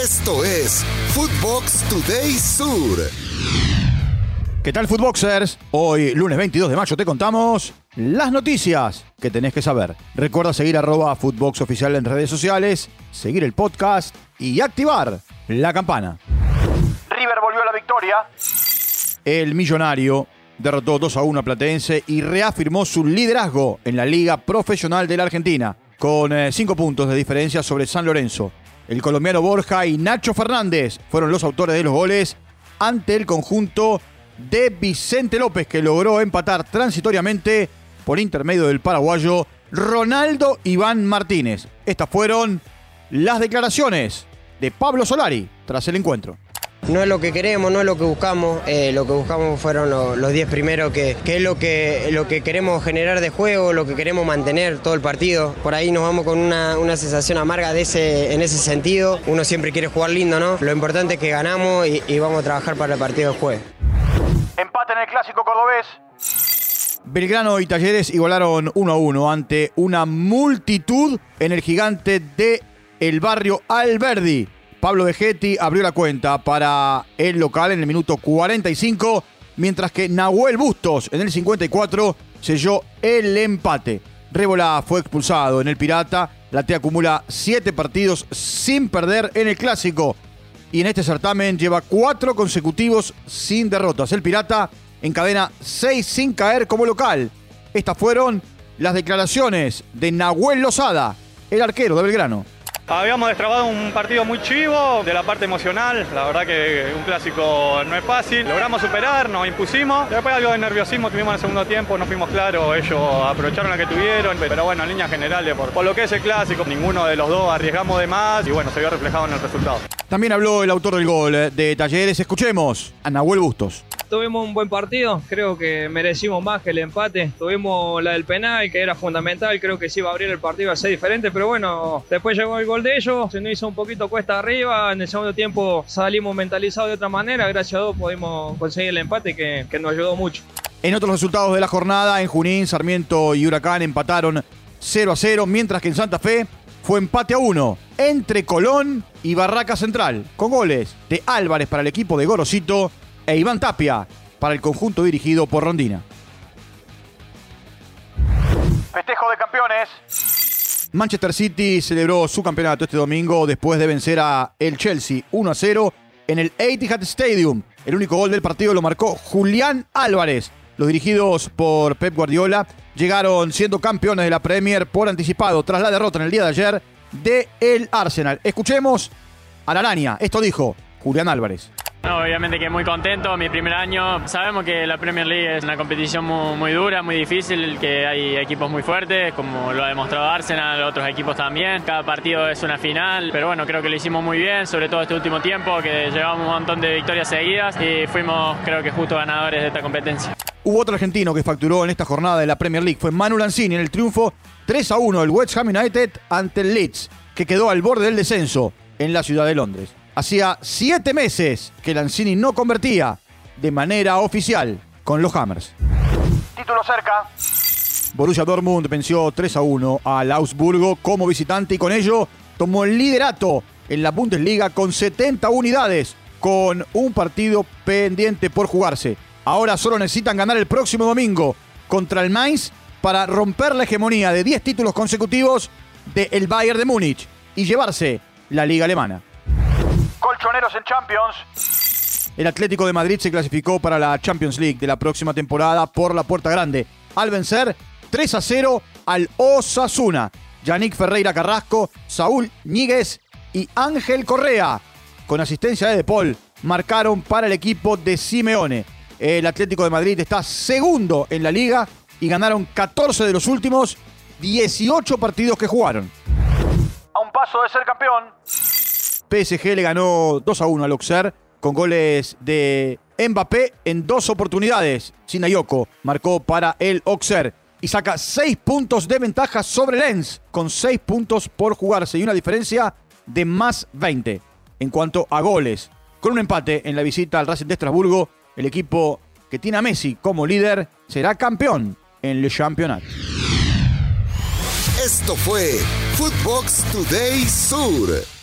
Esto es Footbox Today Sur. ¿Qué tal, Footboxers? Hoy, lunes 22 de mayo, te contamos las noticias que tenés que saber. Recuerda seguir arroba Footbox Oficial en redes sociales, seguir el podcast y activar la campana. River volvió a la victoria. El millonario derrotó 2 a 1 a Platense y reafirmó su liderazgo en la Liga Profesional de la Argentina, con 5 puntos de diferencia sobre San Lorenzo. El colombiano Borja y Nacho Fernández fueron los autores de los goles ante el conjunto de Vicente López, que logró empatar transitoriamente por intermedio del paraguayo Ronaldo Iván Martínez. Estas fueron las declaraciones de Pablo Solari tras el encuentro no es lo que queremos, no es lo que buscamos. Eh, lo que buscamos fueron los 10 primeros, que, es lo que, lo que queremos generar de juego, lo que queremos mantener todo el partido. Por ahí nos vamos con una, sensación amarga de ese, en ese sentido. Uno siempre quiere jugar lindo, ¿no? Lo importante es que ganamos y, vamos a trabajar para el partido de jueves. Empate en el clásico cordobés. Belgrano y Talleres igualaron 1 a 1 ante una multitud en el gigante de el barrio Alberdi. Pablo Vegetti abrió la cuenta para el local en el minuto 45, mientras que Nahuel Bustos en el 54 selló el empate. Rébola fue expulsado en el Pirata. La T acumula 7 partidos sin perder en el Clásico. Y en este certamen lleva 4 consecutivos sin derrotas. El Pirata encadena 6 sin caer como local. Estas fueron las declaraciones de Nahuel Lozada, el arquero de Belgrano. Habíamos destrabado un partido muy chivo de la parte emocional, la verdad que un clásico no es fácil. Logramos superar, nos impusimos. Después algo de nerviosismo tuvimos en el segundo tiempo, no fuimos claros, ellos aprovecharon la que tuvieron, pero bueno, en líneas generales, por, lo que es el clásico, ninguno de los dos arriesgamos de más y bueno, se vio reflejado en el resultado. También habló el autor del gol eh, de Talleres, escuchemos a Bustos tuvimos un buen partido, creo que merecimos más que el empate. Tuvimos la del penal, que era fundamental, creo que sí iba a abrir el partido a ser diferente, pero bueno, después llegó el gol de ellos, se nos hizo un poquito cuesta arriba, en el segundo tiempo salimos mentalizados de otra manera, gracias a Dios pudimos conseguir el empate que, que nos ayudó mucho. En otros resultados de la jornada, en Junín, Sarmiento y Huracán empataron 0 a 0, mientras que en Santa Fe fue empate a 1 entre Colón y Barraca Central, con goles de Álvarez para el equipo de Gorosito e Iván Tapia para el conjunto dirigido por Rondina. Festejo de campeones. Manchester City celebró su campeonato este domingo después de vencer a el Chelsea 1 a 0 en el Etihad Stadium. El único gol del partido lo marcó Julián Álvarez. Los dirigidos por Pep Guardiola llegaron siendo campeones de la Premier por anticipado tras la derrota en el día de ayer de el Arsenal. Escuchemos a la araña. Esto dijo Julián Álvarez obviamente que muy contento, mi primer año. Sabemos que la Premier League es una competición muy, dura, muy difícil, que hay equipos muy fuertes, como lo ha demostrado Arsenal, otros equipos también. Cada partido es una final, pero bueno, creo que lo hicimos muy bien, sobre todo este último tiempo, que llevamos un montón de victorias seguidas y fuimos, creo que, justo ganadores de esta competencia. Hubo otro argentino que facturó en esta jornada de la Premier League, fue Manu Lanzini en el triunfo 3 a 1 del West Ham United ante el Leeds, que quedó al borde del descenso en la ciudad de Londres. Hacía siete meses que Lanzini no convertía de manera oficial con los Hammers. Título cerca. Borussia Dortmund venció 3 a 1 al Augsburgo como visitante y con ello tomó el liderato en la Bundesliga con 70 unidades, con un partido pendiente por jugarse. Ahora solo necesitan ganar el próximo domingo contra el Mainz para romper la hegemonía de 10 títulos consecutivos del Bayern de Múnich y llevarse la liga alemana. Colchoneros en Champions. El Atlético de Madrid se clasificó para la Champions League de la próxima temporada por la puerta grande al vencer 3 a 0 al Osasuna. Yannick Ferreira Carrasco, Saúl Ñíguez y Ángel Correa, con asistencia de De Paul, marcaron para el equipo de Simeone. El Atlético de Madrid está segundo en la liga y ganaron 14 de los últimos 18 partidos que jugaron. A un paso de ser campeón. PSG le ganó 2 a 1 al Auxerre con goles de Mbappé en dos oportunidades. Sinayoko marcó para el Auxerre y saca 6 puntos de ventaja sobre Lens con 6 puntos por jugarse y una diferencia de más 20. En cuanto a goles, con un empate en la visita al Racing de Estrasburgo, el equipo que tiene a Messi como líder será campeón en el campeonato. Esto fue Footbox Today Sur.